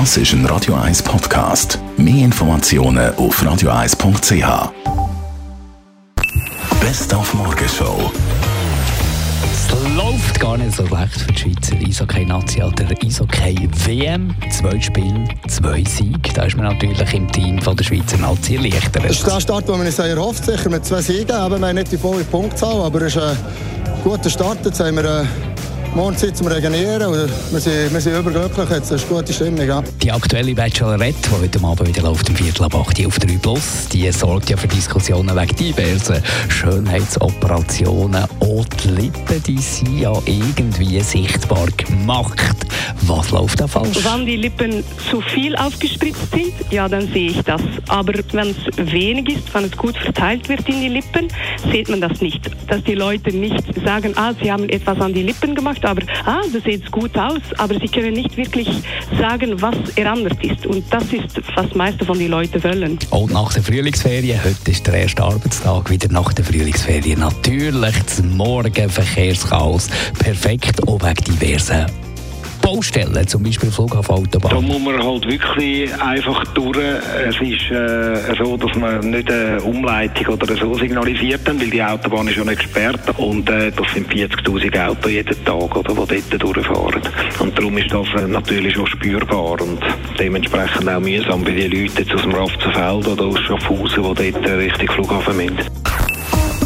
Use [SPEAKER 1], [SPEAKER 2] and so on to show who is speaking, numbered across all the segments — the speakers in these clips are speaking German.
[SPEAKER 1] Das ist ein Radio 1 Podcast. Mehr Informationen auf radio1.ch. Best auf Morgenshow.
[SPEAKER 2] Es läuft gar nicht so schlecht für die Schweizer Eishockey-Nazi oder Eishockey-WM. Zwei Spiele, zwei Siege. Da ist man natürlich im Team von der Schweizer Nazi erleichtert.
[SPEAKER 3] Das ist der Start, den man sich erhofft, sicher mit zwei Siegen. Wir haben nicht die volle Punktzahl, aber es ist ein guter Start. Jetzt haben wir äh, morgen Zeit zum Regenerieren. Und wir, sind, wir sind überglücklich, jetzt ist eine gute Stimmung. Ja.
[SPEAKER 2] Die aktuelle Bachelorette, die heute Abend wieder läuft, im Viertel ab 8 auf 3 Plus, die sorgt ja für Diskussionen wegen diversen Schönheitsoperationen. Auch die Lippen, die sind ja irgendwie sichtbar gemacht. Was läuft da falsch?
[SPEAKER 4] Wenn die Lippen zu viel aufgespritzt sind, ja, dann sehe ich das. Aber wenn es wenig ist, wenn es gut verteilt wird in die Lippen, sieht man das nicht. Dass die Leute nicht sagen, ah, sie haben etwas an die Lippen gemacht, aber ah, das sieht gut aus, aber sie können nicht wirklich sagen, was er anders ist. Und das ist, was die meisten von den Leuten wollen.
[SPEAKER 2] Und nach der Frühlingsferien, heute ist der erste Arbeitstag wieder nach der Frühlingsferien. Natürlich das Morgenverkehrschaos. Perfekt, auch wegen diversen Baustellen, zum Beispiel Flughafenautobahn?
[SPEAKER 5] Da muss man halt wirklich einfach durch. Es ist äh, so, dass man nicht eine Umleitung oder so signalisiert haben, weil die Autobahn ist ja nicht gesperrt. Und äh, das sind 40'000 Autos jeden Tag, oder, die dort durchfahren. Und darum ist das äh, natürlich auch spürbar und dementsprechend auch mühsam bei den Leuten jetzt aus dem Rafzenfeld oder aus Schaffhausen, die dort Richtung Flughafen müssen.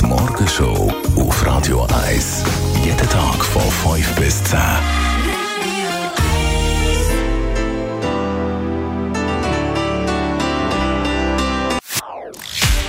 [SPEAKER 1] Die Morgenshow auf Radio 1. Jeden Tag von 5 bis 10.